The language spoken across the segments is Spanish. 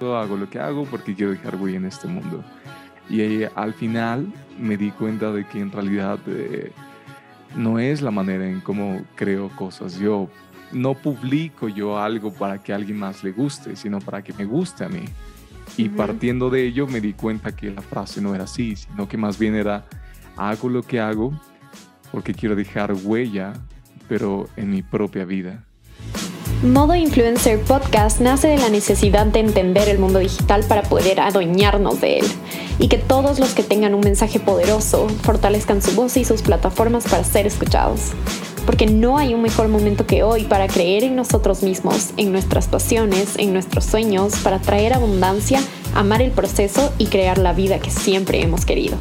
hago lo que hago porque quiero dejar huella en este mundo. Y eh, al final me di cuenta de que en realidad eh, no es la manera en cómo creo cosas. Yo no publico yo algo para que a alguien más le guste, sino para que me guste a mí. Y partiendo de ello me di cuenta que la frase no era así, sino que más bien era, hago lo que hago porque quiero dejar huella, pero en mi propia vida. Modo Influencer Podcast nace de la necesidad de entender el mundo digital para poder adueñarnos de él y que todos los que tengan un mensaje poderoso fortalezcan su voz y sus plataformas para ser escuchados. Porque no hay un mejor momento que hoy para creer en nosotros mismos, en nuestras pasiones, en nuestros sueños, para traer abundancia, amar el proceso y crear la vida que siempre hemos querido.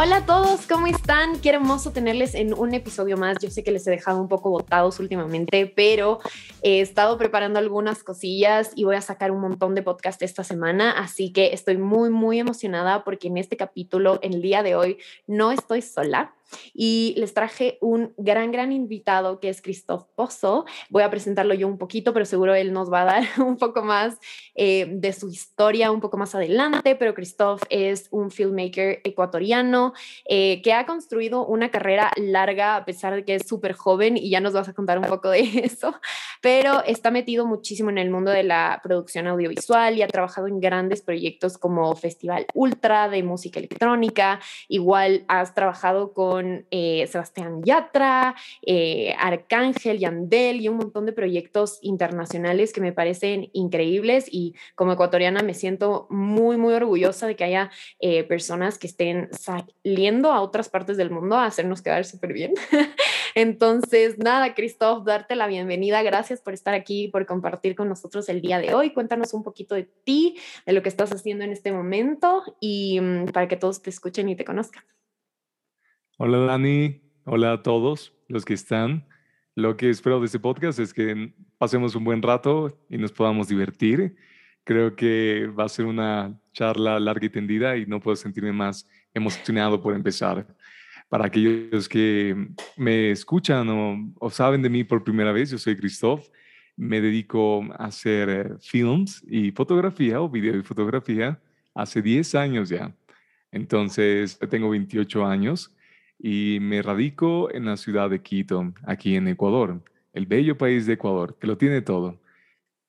Hola a todos, ¿cómo están? Qué hermoso tenerles en un episodio más. Yo sé que les he dejado un poco botados últimamente, pero he estado preparando algunas cosillas y voy a sacar un montón de podcast esta semana, así que estoy muy, muy emocionada porque en este capítulo, el día de hoy, no estoy sola y les traje un gran, gran invitado que es Christoph Pozo. Voy a presentarlo yo un poquito, pero seguro él nos va a dar un poco más eh, de su historia un poco más adelante, pero Christoph es un filmmaker ecuatoriano eh, que ha construido una carrera larga a pesar de que es súper joven y ya nos vas a contar un poco de eso, pero está metido muchísimo en el mundo de la producción audiovisual y ha trabajado en grandes proyectos como Festival Ultra de música electrónica, igual has trabajado con eh, Sebastián Yatra, eh, Arcángel, Yandel y un montón de proyectos internacionales que me parecen increíbles y como ecuatoriana me siento muy, muy orgullosa de que haya eh, personas que estén saliendo a otras partes del mundo a hacernos quedar súper bien. Entonces, nada, Christoph, darte la bienvenida. Gracias por estar aquí, por compartir con nosotros el día de hoy. Cuéntanos un poquito de ti, de lo que estás haciendo en este momento y mm, para que todos te escuchen y te conozcan. Hola Dani, hola a todos los que están. Lo que espero de este podcast es que pasemos un buen rato y nos podamos divertir. Creo que va a ser una charla larga y tendida y no puedo sentirme más emocionado por empezar. Para aquellos que me escuchan o, saben de mí por primera vez, yo soy Christoph. Me dedico a hacer eh, films y fotografía o video y fotografía hace 10 años ya. Entonces, tengo 28 años y me radico en la ciudad de Quito, aquí en Ecuador, el bello país de Ecuador, que lo tiene todo.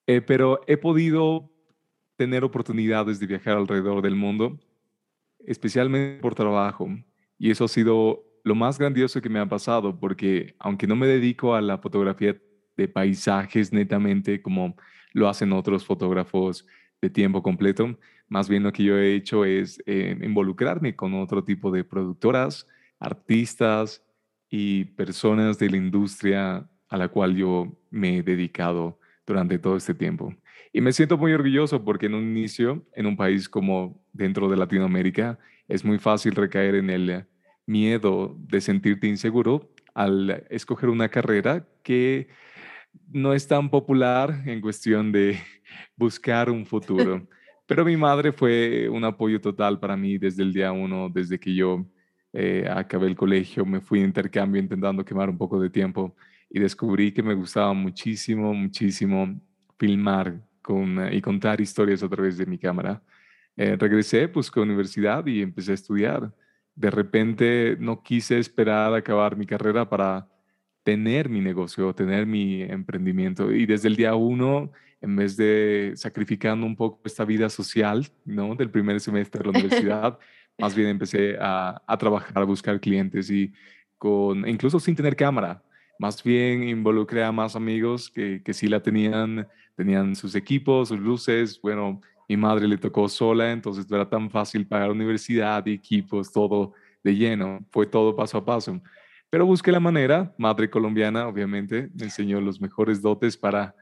Eh, pero he podido tener oportunidades de viajar alrededor del mundo, especialmente por trabajo, y eso ha sido lo más grandioso que me ha pasado, porque aunque no me dedico a la fotografía de paisajes netamente como lo hacen otros fotógrafos de tiempo completo, más bien lo que yo he hecho es eh, involucrarme con otro tipo de productoras, artistas y personas de la industria a la cual yo me he dedicado durante todo este tiempo. Y me siento muy orgulloso porque en un inicio, en un país como dentro de Latinoamérica, es muy fácil recaer en el miedo de sentirte inseguro al escoger una carrera que no es tan popular en cuestión de buscar un futuro. Pero mi madre fue un apoyo total para mí desde el día uno, desde que yo eh, acabé el colegio, me fui de intercambio intentando quemar un poco de tiempo y descubrí que me gustaba muchísimo, muchísimo filmar con, eh, y contar historias a través de mi cámara. Eh, regresé, busqué universidad y empecé a estudiar. De repente no quise esperar a acabar mi carrera para tener mi negocio, tener mi emprendimiento. Y desde el día uno, en vez de sacrificando un poco esta vida social, ¿no? Del primer semestre de la universidad, más bien empecé a, a, trabajar, a buscar clientes y con, incluso sin tener cámara, más bien involucré a más amigos que, que sí la tenían, tenían sus equipos, sus luces, bueno, mi madre le tocó sola, entonces no era tan fácil pagar universidad equipos, todo de lleno, fue todo paso a paso. Pero busqué la manera, madre colombiana, obviamente, me enseñó los mejores dotes para,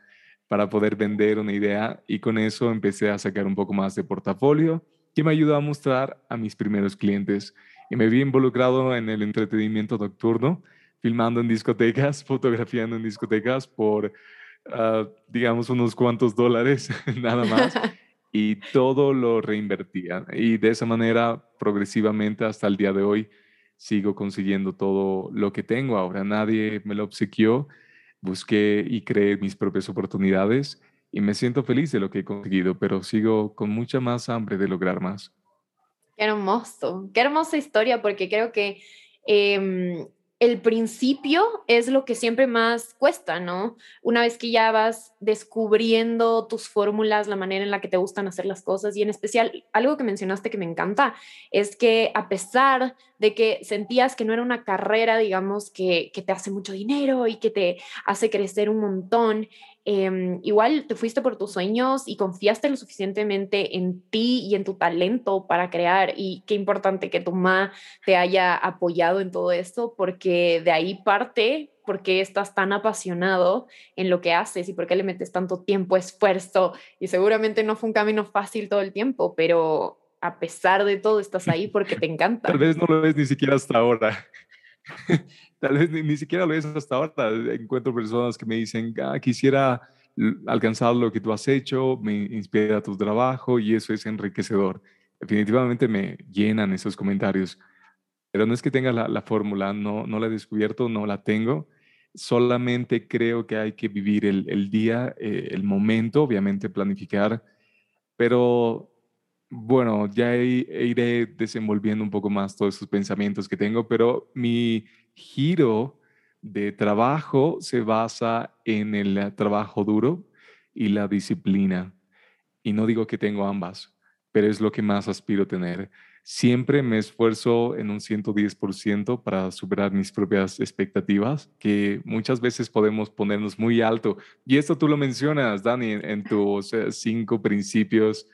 para poder vender una idea y con eso empecé a sacar un poco más de portafolio que me ayudó a mostrar a mis primeros clientes. Y me vi involucrado en el entretenimiento nocturno, filmando en discotecas, fotografiando en discotecas por, ah, digamos, unos cuantos dólares, nada más. Y todo lo reinvertía. Y de esa manera, progresivamente, hasta el día de hoy, sigo consiguiendo todo lo que tengo ahora. Nadie me lo obsequió, busqué y creé mis propias oportunidades y me siento feliz de lo que he conseguido, pero sigo con mucha más hambre de lograr más. Qué hermoso, qué hermosa historia, porque creo que em, el principio es lo que siempre más cuesta, ¿no? Una vez que ya vas descubriendo tus fórmulas, la manera en la que te gustan hacer las cosas y en especial algo que mencionaste que me encanta es que a pesar de que sentías que no era una carrera, digamos, que, que te hace mucho dinero y que te hace crecer un montón, Em, igual te fuiste por tus sueños y confiaste lo suficientemente en ti y en tu talento para crear y qué importante que tu mamá te haya apoyado en todo esto porque de ahí parte porque estás tan apasionado en lo que haces y por qué le metes tanto tiempo, esfuerzo y seguramente no fue un camino fácil todo el tiempo, pero a pesar de todo estás ahí porque te encanta. Tal vez no lo ves ni siquiera hasta ahora. Tal vez ni, siquiera lo ves hasta ahora. Encuentro personas que me dicen, ah, quisiera alcanzar lo que tú has hecho, me inspira tu trabajo y eso es enriquecedor. Definitivamente me llenan esos comentarios. Pero no es que tenga la, fórmula, no, no la he descubierto, no la tengo. Solamente creo que hay que vivir el, el día, eh, el momento, obviamente planificar, pero bueno, ya iré desenvolviendo un poco más todos esos pensamientos que tengo, pero mi giro de trabajo se basa en el trabajo duro y la disciplina. Y no digo que tengo ambas, pero es lo que más aspiro a tener. Siempre me esfuerzo en un 110% para superar mis propias expectativas, que muchas veces podemos ponernos muy alto. Y esto tú lo mencionas, Dani, en tus eh, cinco principios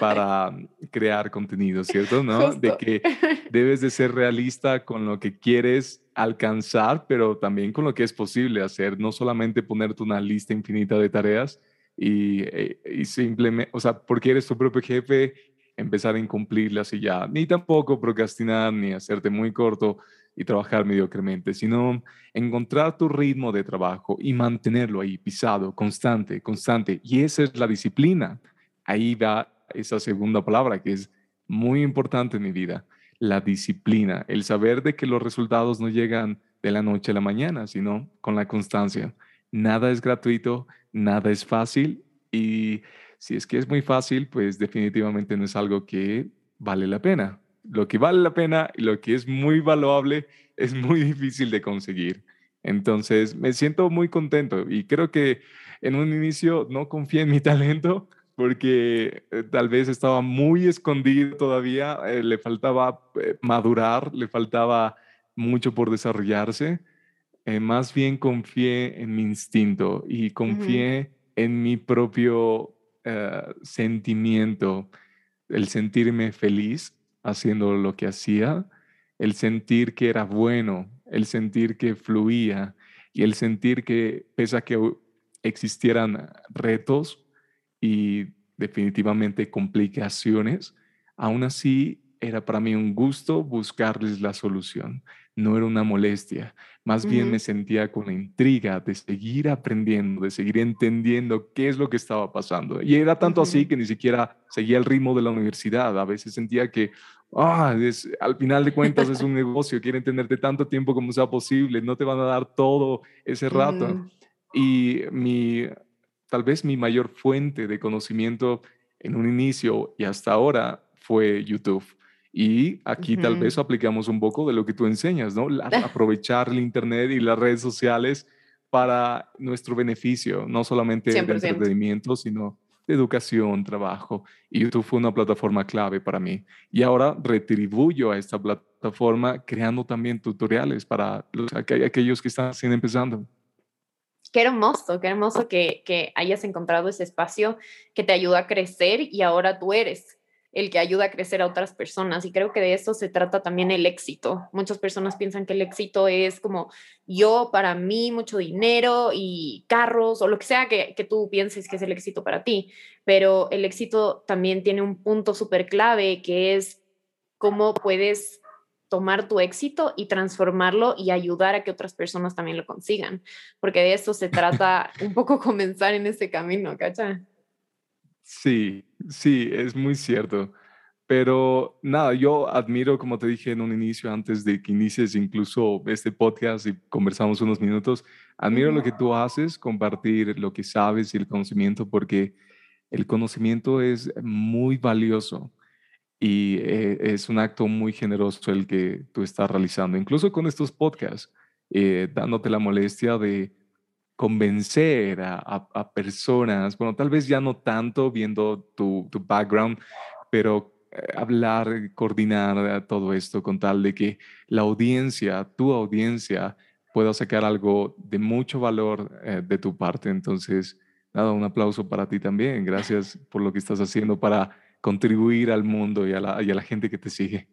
para crear contenido, ¿cierto? ¿No? De que debes de ser realista con lo que quieres alcanzar, pero también con lo que es posible hacer, no solamente ponerte una lista infinita de tareas y, eh, y simplemente, o sea, porque eres tu propio jefe, empezar a incumplirlas y ya, ni tampoco procrastinar ni hacerte muy corto y trabajar mediocremente, sino encontrar tu ritmo de trabajo y mantenerlo ahí pisado, constante, constante. Y esa es la disciplina. Ahí va esa segunda palabra que es muy importante en mi vida, la disciplina, el saber de que los resultados no llegan de la noche a la mañana, sino con la constancia. Nada es gratuito, nada es fácil y si es que es muy fácil, pues definitivamente no es algo que vale la pena. Lo que vale la pena y lo que es muy valuable es muy difícil de conseguir. Entonces me siento muy contento y creo que en un inicio no confié en mi talento, porque eh, tal vez estaba muy escondido todavía, eh, le faltaba eh, madurar, le faltaba mucho por desarrollarse. más bien confié en mi instinto y confié en mi propio sentimiento, el sentirme feliz haciendo lo que hacía, el sentir que era bueno, el sentir que fluía y el sentir que pese a que existieran retos, y definitivamente complicaciones, aún así era para mí un gusto buscarles la solución. No era una molestia, más bien me sentía con la intriga de seguir aprendiendo, de seguir entendiendo qué es lo que estaba pasando. Y era tanto así que ni siquiera seguía el ritmo de la universidad. A veces sentía que, ah, al final de cuentas es un negocio, quieren tenerte tanto tiempo como sea posible, no te van a dar todo ese rato. Y mi tal vez mi mayor fuente de conocimiento en un inicio y hasta ahora fue YouTube. Y aquí tal vez aplicamos un poco de lo que tú enseñas, ¿no? aprovechar el Internet y las redes sociales para nuestro beneficio, no solamente de entretenimiento, sino de educación, trabajo. Y YouTube fue una plataforma clave para mí. Y ahora retribuyo a esta plataforma creando también tutoriales para los, aquellos que están empezando qué hermoso, qué hermoso que, hayas encontrado ese espacio que te ayuda a crecer y ahora tú eres el que ayuda a crecer a otras personas. Y creo que de eso se trata también el éxito. Muchas personas piensan que el éxito es como yo, para mí, mucho dinero y carros o lo que sea que, que tú pienses que es el éxito para ti. Pero el éxito también tiene un punto súper clave que es cómo puedes tomar tu éxito y transformarlo y ayudar a que otras personas también lo consigan, porque de eso se trata un poco comenzar en ese camino, ¿cacha? Sí, sí, es muy cierto. Pero nada, yo admiro, como te dije en un inicio, antes de que inicies incluso este podcast y conversamos unos minutos, admiro lo que tú haces, compartir lo que sabes y el conocimiento, porque el conocimiento es muy valioso y eh, es un acto muy generoso el que tú estás realizando, incluso con estos podcasts, eh, dándote la molestia de convencer a, personas, bueno, tal vez ya no tanto viendo tu, tu background, pero eh, hablar, coordinar todo esto con tal de que la audiencia, tu audiencia, pueda sacar algo de mucho valor de tu parte. Entonces, nada, un aplauso para ti también. Gracias por lo que estás haciendo para contribuir al mundo y a la, a la gente que te sigue.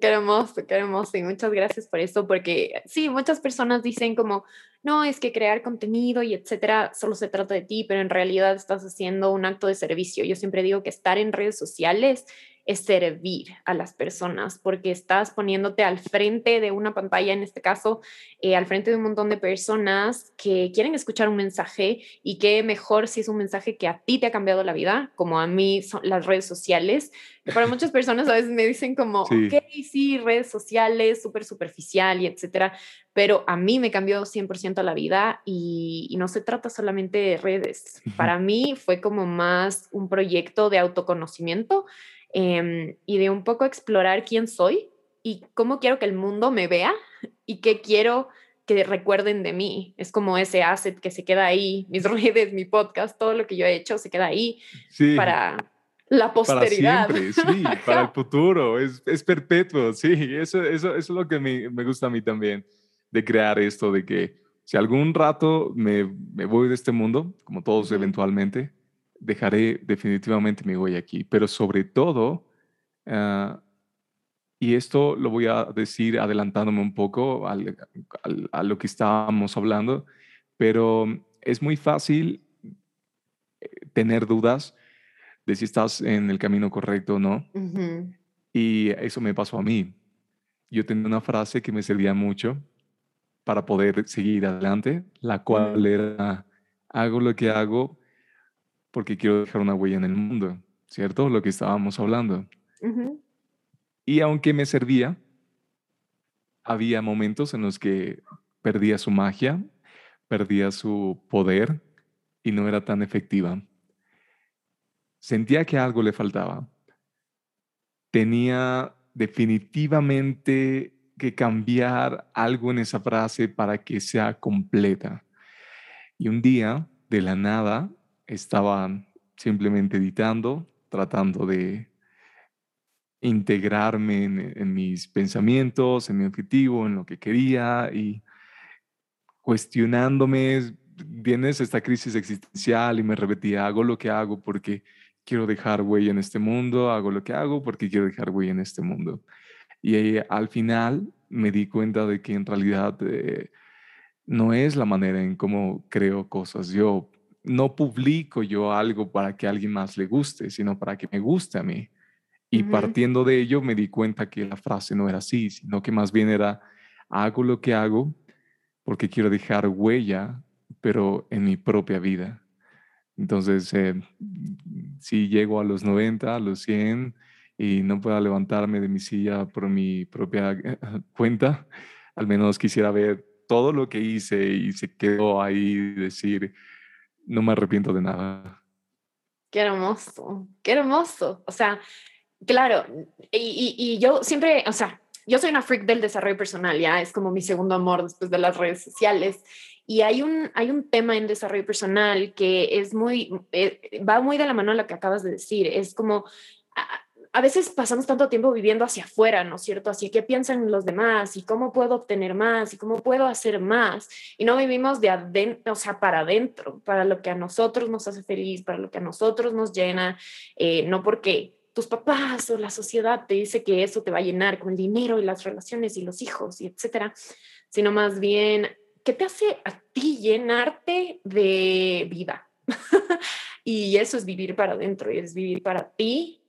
Qué hermoso, qué hermoso. Y muchas gracias por eso, porque sí, muchas personas dicen como, no, es que crear contenido y etcétera, solo se trata de ti, pero en realidad estás haciendo un acto de servicio. Yo siempre digo que estar en redes sociales es servir a las personas, porque estás poniéndote al frente de una pantalla, en este caso, eh, al frente de un montón de personas que quieren escuchar un mensaje y qué mejor si es un mensaje que a ti te ha cambiado la vida, como a mí son las redes sociales. Para muchas personas a veces me dicen como, sí. ok, sí, redes sociales, súper superficial y etcétera, pero a mí me cambió 100% la vida y, y no se trata solamente de redes. Para mí fue como más un proyecto de autoconocimiento Em, y de un poco explorar quién soy y cómo quiero que el mundo me vea y qué quiero que recuerden de mí. Es como ese asset que se queda ahí, mis redes, mi podcast, todo lo que yo he hecho se queda ahí para la posteridad. Para siempre, sí, para el futuro, es, es perpetuo, sí, eso, eso, eso, es lo que me, me, gusta a mí también, de crear esto, de que si algún rato me, me voy de este mundo, como todos eventualmente, dejaré definitivamente mi huella aquí, pero sobre todo, uh, y esto lo voy a decir adelantándome un poco al, al, a lo que estábamos hablando, pero es muy fácil eh, tener dudas de si estás en el camino correcto o no. Uh -huh. Y eso me pasó a mí. Yo tenía una frase que me servía mucho para poder seguir adelante, la cual era, hago lo que hago porque quiero dejar una huella en el mundo, ¿cierto? Lo que estábamos hablando. Uh -huh. Y aunque me servía, había momentos en los que perdía su magia, perdía su poder y no era tan efectiva. Sentía que algo le faltaba. Tenía definitivamente que cambiar algo en esa frase para que sea completa. Y un día, de la nada, estaba simplemente editando, tratando de integrarme en, mis pensamientos, en mi objetivo, en lo que quería y cuestionándome, vienes esta crisis existencial y me repetía, hago lo que hago porque quiero dejar huella en este mundo, hago lo que hago porque quiero dejar huella en este mundo. Y eh, al final me di cuenta de que en realidad eh, no es la manera en cómo creo cosas. Yo no publico yo algo para que a alguien más le guste, sino para que me guste a mí. Y uh -huh. partiendo de ello me di cuenta que la frase no era así, sino que más bien era, hago lo que hago porque quiero dejar huella, pero en mi propia vida. Entonces, eh, si llego a los 90, a los 100 y no pueda levantarme de mi silla por mi propia eh, cuenta, al menos quisiera ver todo lo que hice y se quedó ahí decir, no me arrepiento de nada. Qué hermoso, qué hermoso. O sea, claro, y, y, y, yo siempre, o sea, yo soy una freak del desarrollo personal, ya es como mi segundo amor después de las redes sociales. Y hay un, hay un tema en desarrollo personal que es muy, eh, va muy de la mano a lo que acabas de decir. Es como, a veces pasamos tanto tiempo viviendo hacia afuera, ¿no es cierto? Así que piensan los demás y cómo puedo obtener más y cómo puedo hacer más. Y no vivimos de adentro, o sea, para adentro, para lo que a nosotros nos hace feliz, para lo que a nosotros nos llena, eh, no porque tus papás o la sociedad te dice que eso te va a llenar con el dinero y las relaciones y los hijos y etcétera, sino más bien, ¿qué te hace a ti llenarte de vida? y eso es vivir para adentro y es vivir para ti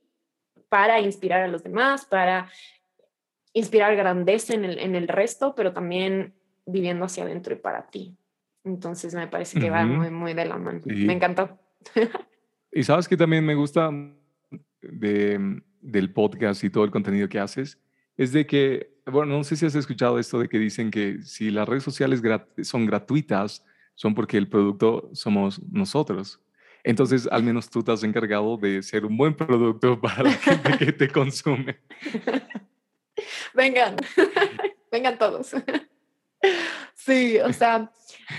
para inspirar a los demás, para inspirar grandeza en el, en el resto, pero también viviendo hacia adentro y para ti. Entonces me parece que uh -huh. va muy, muy de la mano. Sí. Me encantó. y sabes que también me gusta de del podcast y todo el contenido que haces es de que, bueno, no sé si has escuchado esto de que dicen que si las redes sociales son gratuitas, son porque el producto somos nosotros. Entonces, al menos tú te has encargado de ser un buen producto para la gente que te consume. Vengan, vengan todos. Sí, o sea...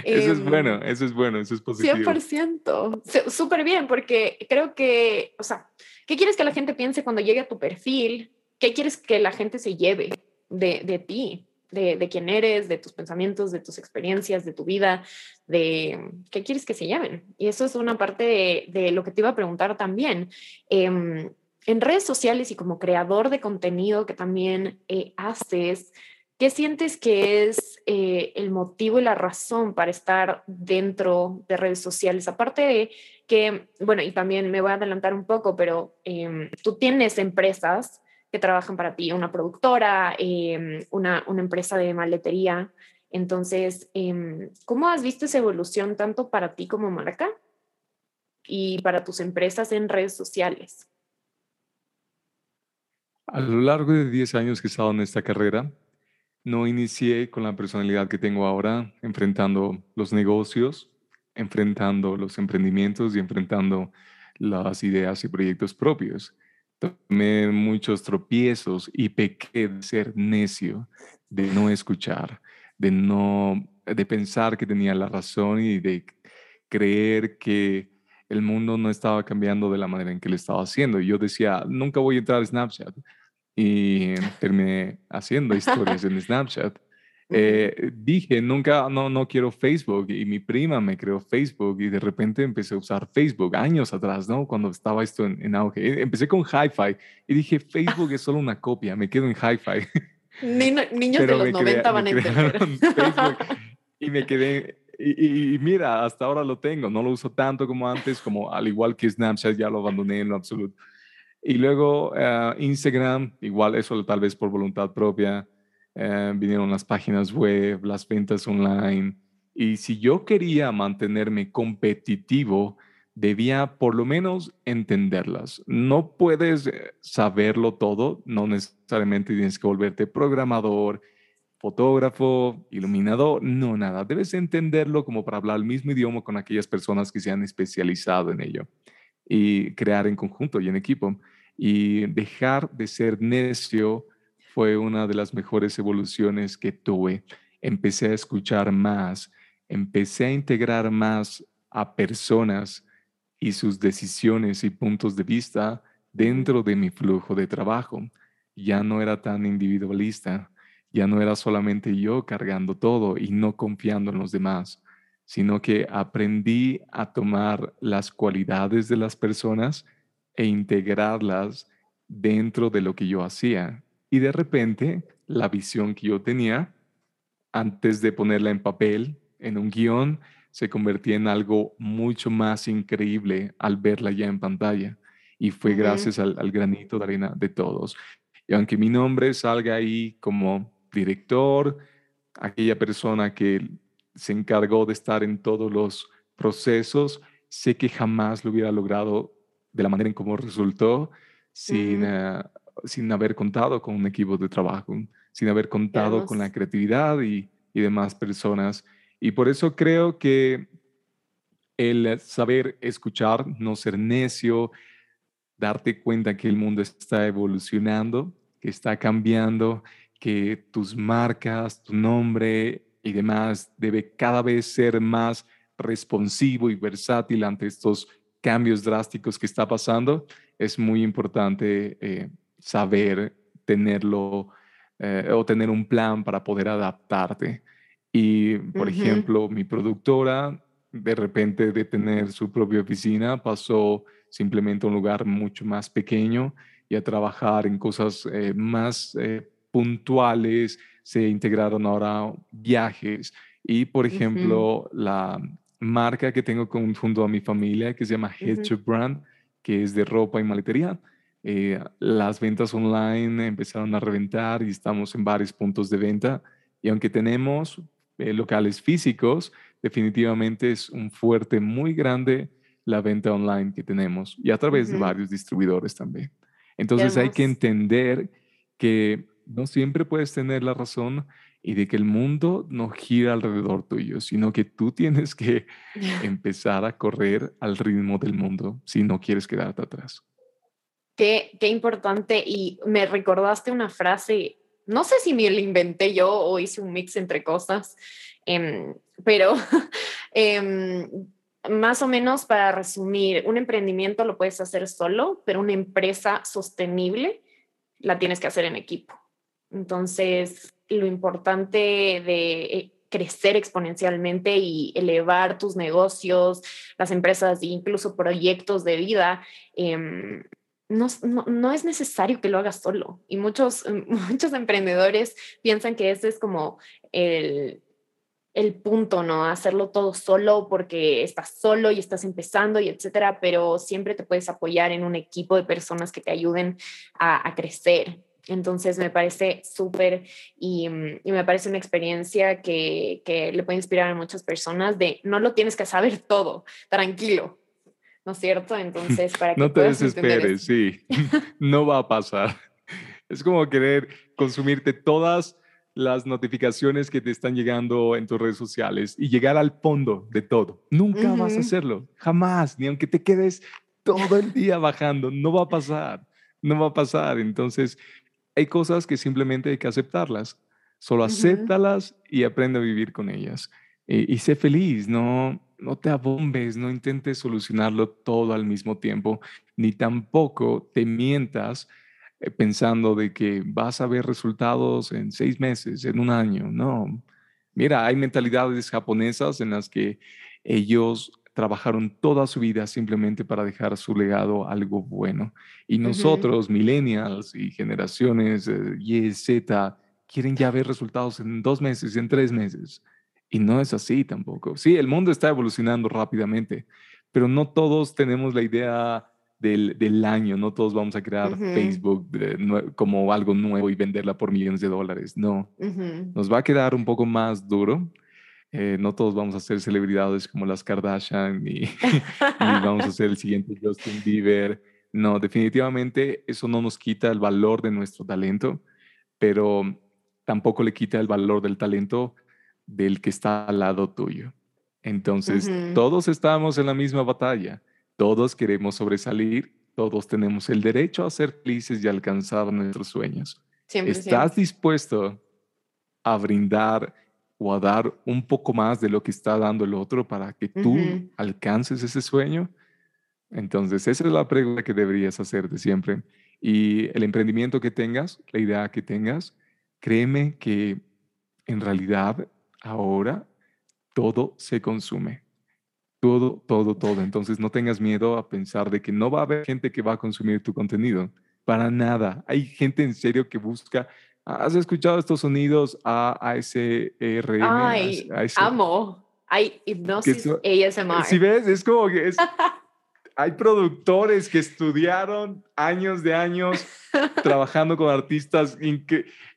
Eso es bueno, em, eso es bueno, eso es positivo. 100%, súper bien, porque creo que, o sea, ¿qué quieres que la gente piense cuando llegue a tu perfil? ¿Qué quieres que la gente se lleve de, de ti? De, de, quién eres, de tus pensamientos, de tus experiencias, de tu vida, de qué quieres que se lleven. Y eso es una parte de, lo que te iba a preguntar también. Eh, en redes sociales y como creador de contenido que también eh, haces, ¿qué sientes que es eh, el motivo y la razón para estar dentro de redes sociales? Aparte de que, bueno, y también me voy a adelantar un poco, pero em, tú tienes empresas que trabajan para ti, una productora, em, una, una, empresa de maletería. Entonces, em, ¿cómo has visto esa evolución tanto para ti como marca y para tus empresas en redes sociales? A lo largo de 10 años que he estado en esta carrera, no inicié con la personalidad que tengo ahora, enfrentando los negocios, enfrentando los emprendimientos y enfrentando las ideas y proyectos propios. Tomé muchos tropiezos y pequé de ser necio, de no escuchar, de no de pensar que tenía la razón y de creer que el mundo no estaba cambiando de la manera en que lo estaba haciendo. Yo decía, nunca voy a entrar a Snapchat. Y terminé haciendo historias en Snapchat. Eh, dije, nunca, no, no quiero Facebook. Y mi prima me creó Facebook y de repente empecé a usar Facebook años atrás, ¿no? Cuando estaba esto en, auge. E, empecé con Hi-Fi y dije, Facebook es solo una copia, me quedo en Hi-Fi. niños de los 90 van a entender. y me quedé y, mira, hasta ahora lo tengo, no lo uso tanto como antes, como al igual que Snapchat ya lo abandoné en lo absoluto. Y luego eh, Instagram, igual eso tal vez por voluntad propia, eh, vinieron las páginas web, las ventas online. Y si yo quería mantenerme competitivo, debía por lo menos entenderlas. No puedes eh, saberlo todo, no necesariamente tienes que volverte programador, fotógrafo, iluminador, no nada. Debes entenderlo como para hablar el mismo idioma con aquellas personas que se han especializado en ello y crear en conjunto y en equipo. Y dejar de ser necio fue una de las mejores evoluciones que tuve. Empecé a escuchar más, empecé a integrar más a personas y sus decisiones y puntos de vista dentro de mi flujo de trabajo. Ya no era tan individualista ya no era solamente yo cargando todo y no confiando en los demás, sino que aprendí a tomar las cualidades de las personas e integrarlas dentro de lo que yo hacía. Y de repente, la visión que yo tenía, antes de ponerla en papel, en un guion, se convertía en algo mucho más increíble al verla ya en pantalla. Y fue gracias al, al, granito de arena de todos. Y aunque mi nombre salga ahí como director, aquella persona que se encargó de estar en todos los procesos, sé que jamás lo hubiera logrado de la manera en cómo resultó sin, sin haber contado con un equipo de trabajo, sin haber contado con la creatividad y, y demás personas. Y por eso creo que el saber escuchar, no ser necio, darte cuenta que el mundo está evolucionando, que está cambiando que tus marcas, tu nombre y demás debe cada vez ser más responsivo y versátil ante estos cambios drásticos que está pasando, es muy importante eh, saber tenerlo eh, o tener un plan para poder adaptarte. Y, por ejemplo, mi productora, de repente de tener su propia oficina, pasó simplemente a un lugar mucho más pequeño y a trabajar en cosas eh, más puntuales, se integraron ahora viajes y, por ejemplo, la marca que tengo junto a mi familia que se llama Headshot Brand, que es de ropa y maletería. Eh, las ventas online empezaron a reventar y estamos en varios puntos de venta. Y aunque tenemos eh, locales físicos, definitivamente es un fuerte muy grande la venta online que tenemos y a través de varios distribuidores también. Entonces hay que entender que no siempre puedes tener la razón y de que el mundo no gira alrededor tuyo, sino que tú tienes que empezar a correr al ritmo del mundo si no quieres quedarte atrás. Qué, qué importante y me recordaste una frase, no sé si me la inventé yo o hice un mix entre cosas, em, pero em, más o menos para resumir, un emprendimiento lo puedes hacer solo, pero una empresa sostenible la tienes que hacer en equipo. Entonces, lo importante de eh, crecer exponencialmente y elevar tus negocios, las empresas e incluso proyectos de vida, em, no, no, es necesario que lo hagas solo. Y muchos, muchos emprendedores piensan que ese es como el, el punto, ¿no? Hacerlo todo solo porque estás solo y estás empezando y etcétera, pero siempre te puedes apoyar en un equipo de personas que te ayuden a, crecer. Entonces me parece súper y, me parece una experiencia que, que, le puede inspirar a muchas personas de no lo tienes que saber todo, tranquilo, ¿no es cierto? Entonces, para que no te desesperes, sí, no va a pasar. Es como querer consumirte todas las notificaciones que te están llegando en tus redes sociales y llegar al fondo de todo. Nunca vas a hacerlo, jamás, ni aunque te quedes todo el día bajando, no va a pasar, no va a pasar. Entonces, hay cosas que simplemente hay que aceptarlas. Solo acéptalas y aprende a vivir con ellas. Y, y sé feliz, no, no te abombes, no intentes solucionarlo todo al mismo tiempo, ni tampoco te mientas eh, pensando de que vas a ver resultados en seis meses, en un año. No. Mira, hay mentalidades japonesas en las que ellos trabajaron toda su vida simplemente para dejar su legado algo bueno. Y nosotros, millennials y generaciones eh, Y, Z, quieren ya ver resultados en dos meses, en tres meses. Y no es así tampoco. Sí, el mundo está evolucionando rápidamente, pero no todos tenemos la idea del, año. No todos vamos a crear Facebook como algo nuevo y venderla por millones de dólares. No, nos va a quedar un poco más duro. Eh, no todos vamos a ser celebridades como las Kardashian y, vamos a ser el siguiente Justin Bieber. No, definitivamente eso no nos quita el valor de nuestro talento, pero tampoco le quita el valor del talento del que está al lado tuyo. Entonces, todos estamos en la misma batalla. Todos queremos sobresalir, todos tenemos el derecho a ser felices y alcanzar nuestros sueños. ¿Estás dispuesto a brindar o a dar un poco más de lo que está dando el otro para que tú alcances ese sueño? Entonces, esa es la pregunta que deberías hacerte siempre. Y el emprendimiento que tengas, la idea que tengas, créeme que en realidad ahora todo se consume. Todo, todo, todo. Entonces no tengas miedo a pensar de que no va a haber gente que va a consumir tu contenido. Para nada. Hay gente en serio que busca. ¿Has escuchado estos sonidos A, ASRM? Ay, amo. Hay hipnosis ASMR. Si ves, es como que es, hay productores que estudiaron años de años trabajando con artistas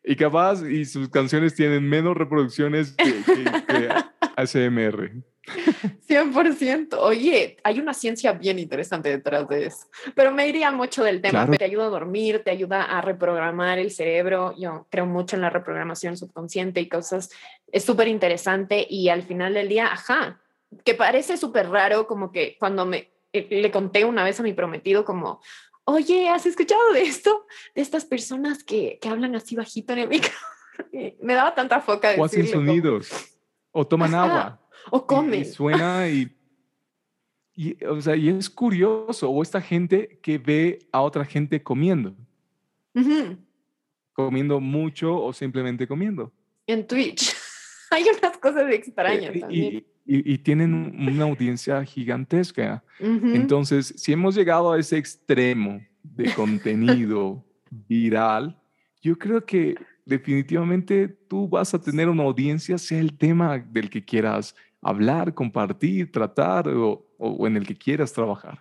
y capaz y sus canciones tienen menos reproducciones que, que, que ASMR. 100%. Oye, hay una ciencia bien interesante detrás de eso, pero me iría mucho del tema. Te ayuda a dormir, te ayuda a reprogramar el cerebro. Yo creo mucho en la reprogramación subconsciente y cosas. Es súper interesante y al final del día, ajá, que parece súper raro como que cuando me eh, le conté una vez a mi prometido como, oye, ¿has escuchado de esto? De estas personas que, que hablan así bajito en el micro. me daba tanta foca. O hacen sonidos. O toman agua o come. Y, suena y, y, o sea, y es curioso, o esta gente que ve a otra gente comiendo. Comiendo mucho o simplemente comiendo. En Twitch. Hay unas cosas extrañas eh, también. Y, tienen una audiencia gigantesca. Entonces, si hemos llegado a ese extremo de contenido viral, yo creo que definitivamente tú vas a tener una audiencia, sea el tema del que quieras hablar, compartir, tratar o, en el que quieras trabajar.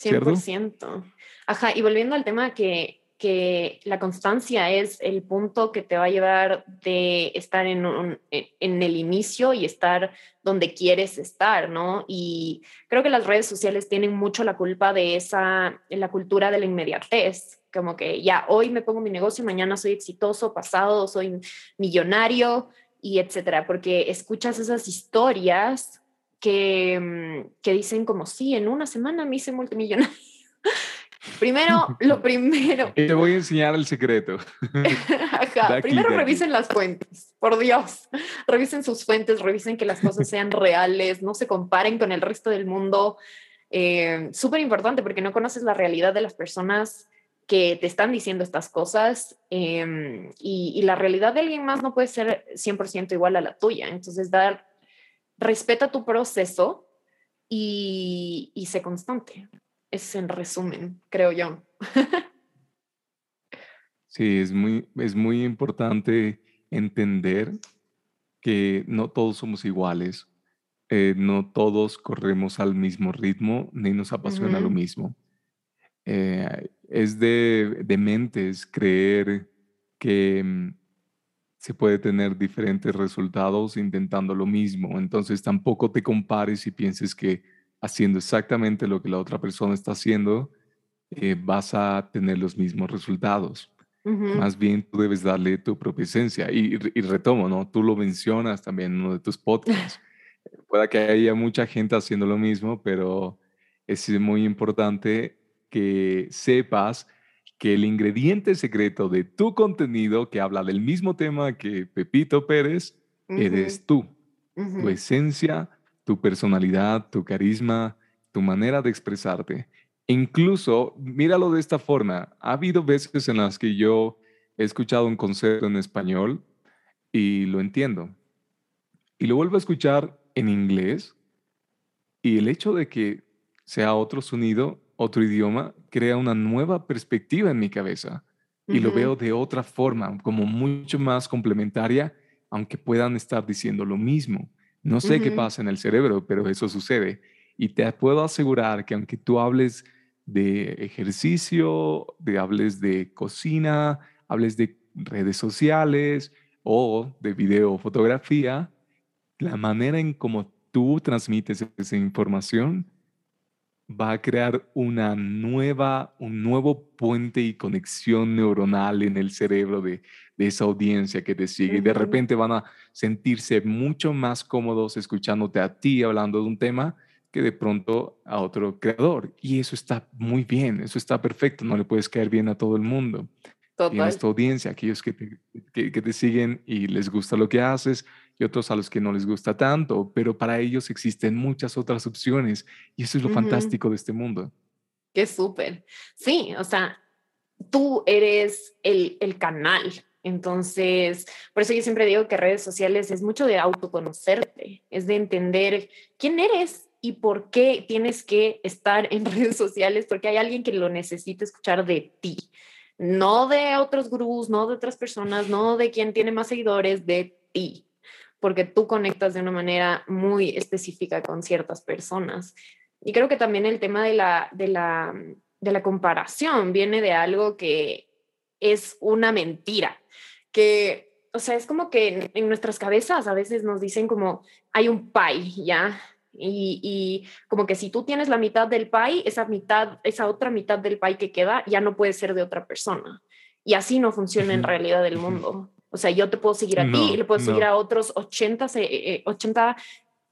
100%. Ajá, y volviendo al tema que, que la constancia es el punto que te va a llevar de estar en, en el inicio y estar donde quieres estar, ¿no? Y creo que las redes sociales tienen mucho la culpa de esa, la cultura de la inmediatez como que ya hoy me pongo mi negocio, mañana soy exitoso, pasado soy millonario y etcétera, porque escuchas esas historias que, mm, que dicen como, sí, en una semana me hice multimillonario. Primero, lo primero. Te voy a enseñar el secreto. Primero revisen las fuentes, por Dios. Revisen sus fuentes, revisen que las cosas sean reales, no se comparen con el resto del mundo. Eh, Súper importante porque no conoces la realidad de las personas que te están diciendo estas cosas em, y, la realidad de alguien más no puede ser 100% igual a la tuya. Entonces, dar, respeta tu proceso y, y sé constante es en resumen, creo yo. sí, es muy, es muy importante entender que no todos somos iguales, eh, no todos corremos al mismo ritmo, ni nos apasiona lo mismo. Eh, es de, de, mentes creer que mm, se puede tener diferentes resultados intentando lo mismo. Entonces tampoco te compares y pienses que haciendo exactamente lo que la otra persona está haciendo, eh, vas a tener los mismos resultados. Más bien tú debes darle tu propia esencia. Y, retomo, ¿no? Tú lo mencionas también en uno de tus podcasts. Puede que haya mucha gente haciendo lo mismo, pero es muy importante que sepas que el ingrediente secreto de tu contenido que habla del mismo tema que Pepito Pérez, eres tú. Tu esencia, tu personalidad, tu carisma, tu manera de expresarte. Incluso, míralo de esta forma, ha habido veces en las que yo he escuchado un concepto en español y lo entiendo. Y lo vuelvo a escuchar en inglés y el hecho de que sea otro sonido, otro idioma, crea una nueva perspectiva en mi cabeza y lo veo de otra forma, como mucho más complementaria, aunque puedan estar diciendo lo mismo. No sé qué pasa en el cerebro, pero eso sucede. Y te puedo asegurar que aunque tú hables de ejercicio, de hables de cocina, hables de redes sociales o de video o fotografía, la manera en cómo tú transmites esa información va a crear una nueva, un nuevo puente y conexión neuronal en el cerebro de, esa audiencia que te sigue. Y de repente van a sentirse mucho más cómodos escuchándote a ti hablando de un tema que de pronto a otro creador. Y eso está muy bien, eso está perfecto, no le puedes caer bien a todo el mundo. Y en esta audiencia, aquellos que que, que te siguen y les gusta lo que haces, y otros a los que no les gusta tanto, pero para ellos existen muchas otras opciones y eso es lo fantástico de este mundo. Qué súper. Sí, o sea, tú eres el, el canal. Entonces, por eso yo siempre digo que redes sociales es mucho de autoconocerte, es de entender quién eres y por qué tienes que estar en redes sociales, porque hay alguien que lo necesita escuchar de ti, no de otros gurús, no de otras personas, no de quien tiene más seguidores, de ti porque tú conectas de una manera muy específica con ciertas personas. Y creo que también el tema de la, de la, de la comparación viene de algo que es una mentira, que, o sea, es como que en, nuestras cabezas a veces nos dicen como hay un pie, ¿ya? Y, y, como que si tú tienes la mitad del pie, esa mitad, esa otra mitad del pie que queda ya no puede ser de otra persona. Y así no funciona en realidad el mundo. O sea, yo te puedo seguir a ti y le puedo seguir a otros 80, 80 eh,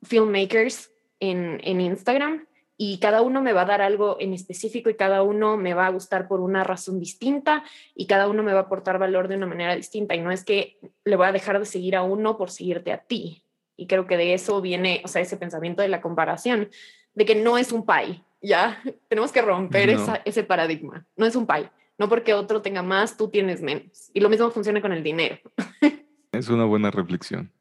filmmakers en, en Instagram y cada uno me va a dar algo en específico y cada uno me va a gustar por una razón distinta y cada uno me va a aportar valor de una manera distinta y no es que le voy a dejar de seguir a uno por seguirte a ti. Y creo que de eso viene, o sea, ese pensamiento de la comparación, de que no es un pay, ¿ya? Tenemos que romper ese paradigma, no es un pay. No porque otro tenga más, tú tienes menos. Y lo mismo funciona con el dinero. Es una buena reflexión.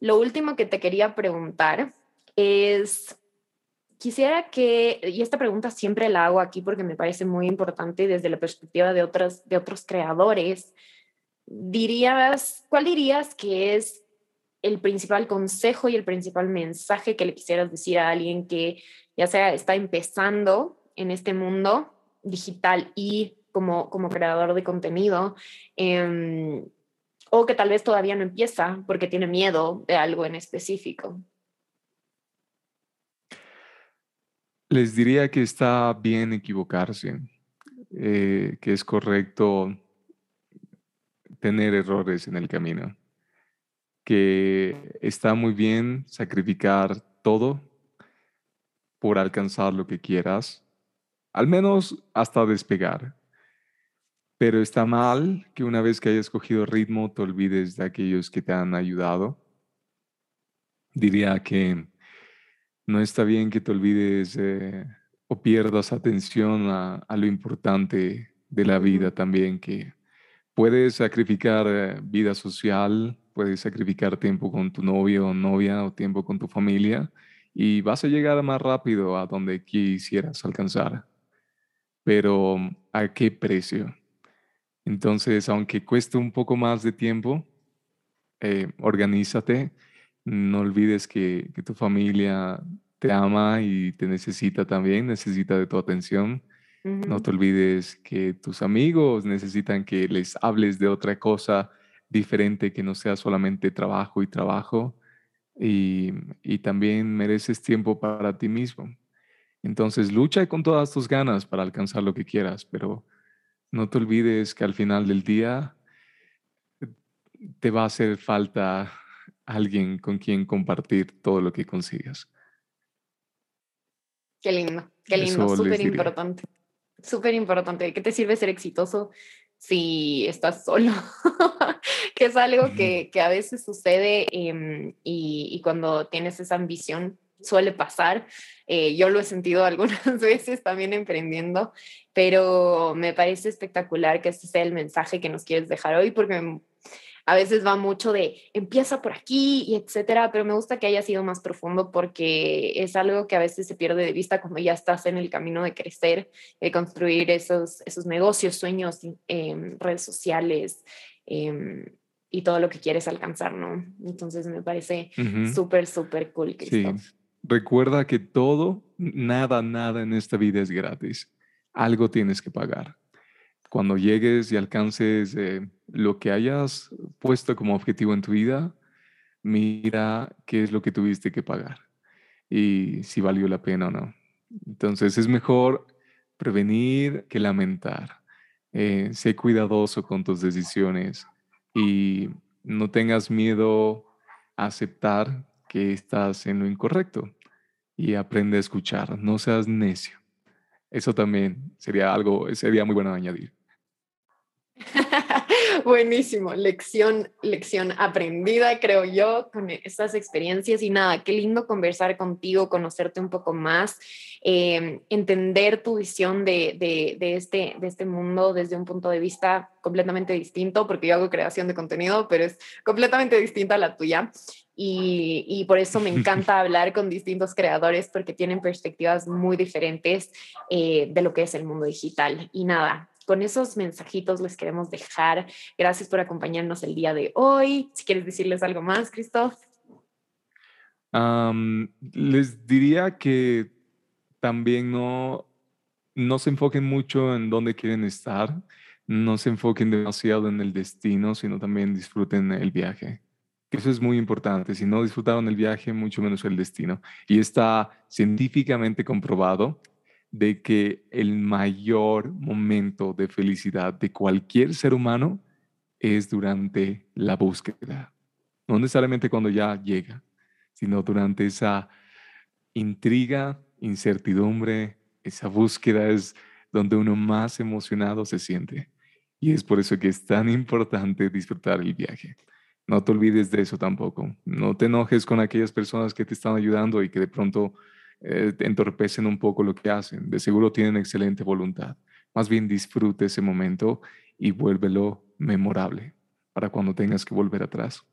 Lo último que te quería preguntar es, quisiera que, y esta pregunta siempre la hago aquí porque me parece muy importante desde la perspectiva de, otras, de otros creadores, dirías, ¿cuál dirías que es el principal consejo y el principal mensaje que le quisieras decir a alguien que ya sea está empezando en este mundo digital y como, como creador de contenido, em, o que tal vez todavía no empieza porque tiene miedo de algo en específico. Les diría que está bien equivocarse. eh, que es correcto tener errores en el camino, que está muy bien sacrificar todo por alcanzar lo que quieras, al menos hasta despegar. Pero está mal que una vez que hayas cogido ritmo te olvides de aquellos que te han ayudado. Diría que no está bien que te olvides eh, o pierdas atención a, lo importante de la vida también, que puedes sacrificar eh, vida social, puedes sacrificar tiempo con tu novio o novia o tiempo con tu familia y vas a llegar más rápido a donde quisieras alcanzar. Pero ¿a qué precio? Entonces, aunque cueste un poco más de tiempo, eh, organízate, no olvides que, que tu familia te ama y te necesita también, necesita de tu atención. No te olvides que tus amigos necesitan que les hables de otra cosa diferente que no sea solamente trabajo y trabajo. Y, y también mereces tiempo para ti mismo. Entonces lucha con todas tus ganas para alcanzar lo que quieras, pero no te olvides que al final del día te va a hacer falta alguien con quien compartir todo lo que consigas. Qué lindo, qué lindo, súper importante. Súper importante. ¿Qué te sirve ser exitoso si estás solo? que es algo que, que a veces sucede em, y, y, cuando tienes esa ambición suele pasar. Eh, yo lo he sentido algunas veces también emprendiendo, pero me parece espectacular que este sea el mensaje que nos quieres dejar hoy porque a veces va mucho de empieza por aquí y etcétera, pero me gusta que haya sido más profundo porque es algo que a veces se pierde de vista cuando ya estás en el camino de crecer, de construir esos, esos negocios, sueños, en redes sociales em, y todo lo que quieres alcanzar, ¿no? Entonces me parece súper, súper cool, Christoph. Sí. Recuerda que todo, nada, nada en esta vida es gratis. Algo tienes que pagar cuando llegues y alcances eh, lo que hayas puesto como objetivo en tu vida, mira qué es lo que tuviste que pagar y si valió la pena o no. Entonces es mejor prevenir que lamentar. Eh, sé cuidadoso con tus decisiones y no tengas miedo a aceptar que estás en lo incorrecto y aprende a escuchar, no seas necio. Eso también sería algo, sería muy bueno añadir. Buenísimo, lección, lección aprendida, creo yo, con estas experiencias y nada, qué lindo conversar contigo, conocerte un poco más, em, entender tu visión de, de, este, de este mundo desde un punto de vista completamente distinto, porque yo hago creación de contenido, pero es completamente distinta a la tuya. Y, y, por eso me encanta hablar con distintos creadores porque tienen perspectivas muy diferentes eh, de lo que es el mundo digital. Y nada, con esos mensajitos les queremos dejar. Gracias por acompañarnos el día de hoy. Si quieres decirles algo más, Christoph. les diría que también no, no se enfoquen mucho en dónde quieren estar, no se enfoquen demasiado en el destino, sino también disfruten el viaje. Eso es muy importante. Si no disfrutaron el viaje, mucho menos el destino. Y está científicamente comprobado de que el mayor momento de felicidad de cualquier ser humano es durante la búsqueda. No necesariamente cuando ya llega, sino durante esa intriga, incertidumbre, esa búsqueda es donde uno más emocionado se siente. Y es por eso que es tan importante disfrutar el viaje. No te olvides de eso tampoco. No te enojes con aquellas personas que te están ayudando y que de pronto eh, entorpecen un poco lo que hacen. De seguro tienen excelente voluntad. Más bien disfrute ese momento y vuélvelo memorable para cuando tengas que volver atrás.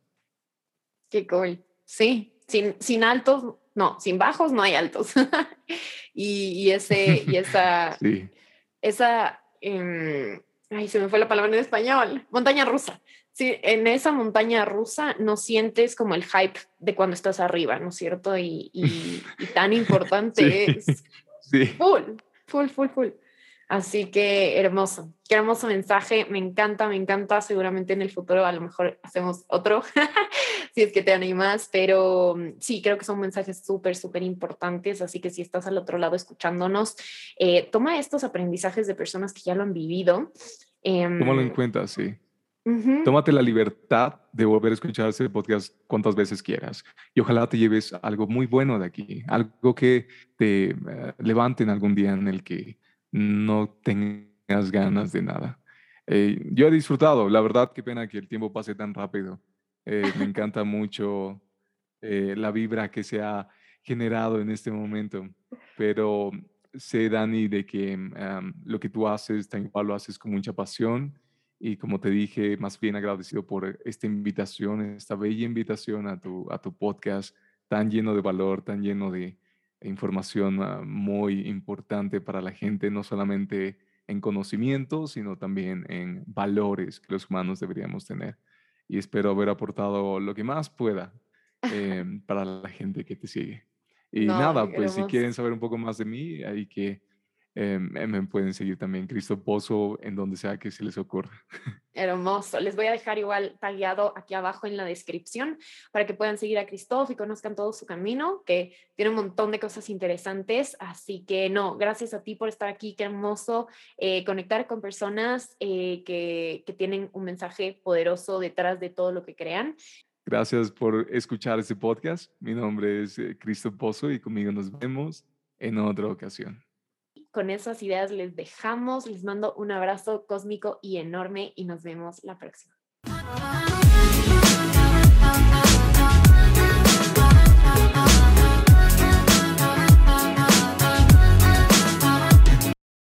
Qué cool. Sí, sin, sin altos, no, sin bajos no hay altos. y, ese, y esa, esa, em, ay, se me fue la palabra en español, montaña rusa. Sí, en esa montaña rusa no sientes como el hype de cuando estás arriba, ¿no es cierto? Y, y, tan importante es. Sí. Full, full, full, full. Así que hermoso, qué hermoso mensaje, me encanta, me encanta, seguramente en el futuro a lo mejor hacemos otro, si es que te animas, pero mm, sí, creo que son mensajes súper, súper importantes, así que si estás al otro lado escuchándonos, eh, toma estos aprendizajes de personas que ya lo han vivido. Tómalo en em, cuenta, sí. Tómate la libertad de volver a escuchar ese podcast cuantas veces quieras y ojalá te lleves algo muy bueno de aquí, algo que te eh, levante en algún día en el que no tengas ganas de nada. Eh, yo he disfrutado, la verdad, qué pena que el tiempo pase tan rápido. Eh, me encanta mucho eh, la vibra que se ha generado en este momento, pero sé, Dani, de que lo que tú haces, tan igual lo haces con mucha pasión y como te dije, más bien agradecido por esta invitación, esta bella invitación a tu, a tu podcast tan lleno de valor, tan lleno de, información ah, muy importante para la gente, no solamente en conocimiento, sino también en valores que los humanos deberíamos tener. Y espero haber aportado lo que más pueda em, para la gente que te sigue. Y nada, pues si quieren saber un poco más de mí, hay que Em, me pueden seguir también Cristo Pozo en donde sea que se les ocurra. Hermoso. Les voy a dejar igual tagueado aquí abajo en la descripción para que puedan seguir a Cristóbal y conozcan todo su camino, que tiene un montón de cosas interesantes. Así que no, gracias a ti por estar aquí. Qué hermoso eh, conectar con personas eh, que, que tienen un mensaje poderoso detrás de todo lo que crean. Gracias por escuchar este podcast. Mi nombre es eh, Cristo Pozo y conmigo nos vemos en otra ocasión con esas ideas les dejamos. Les mando un abrazo cósmico y enorme y nos vemos la próxima.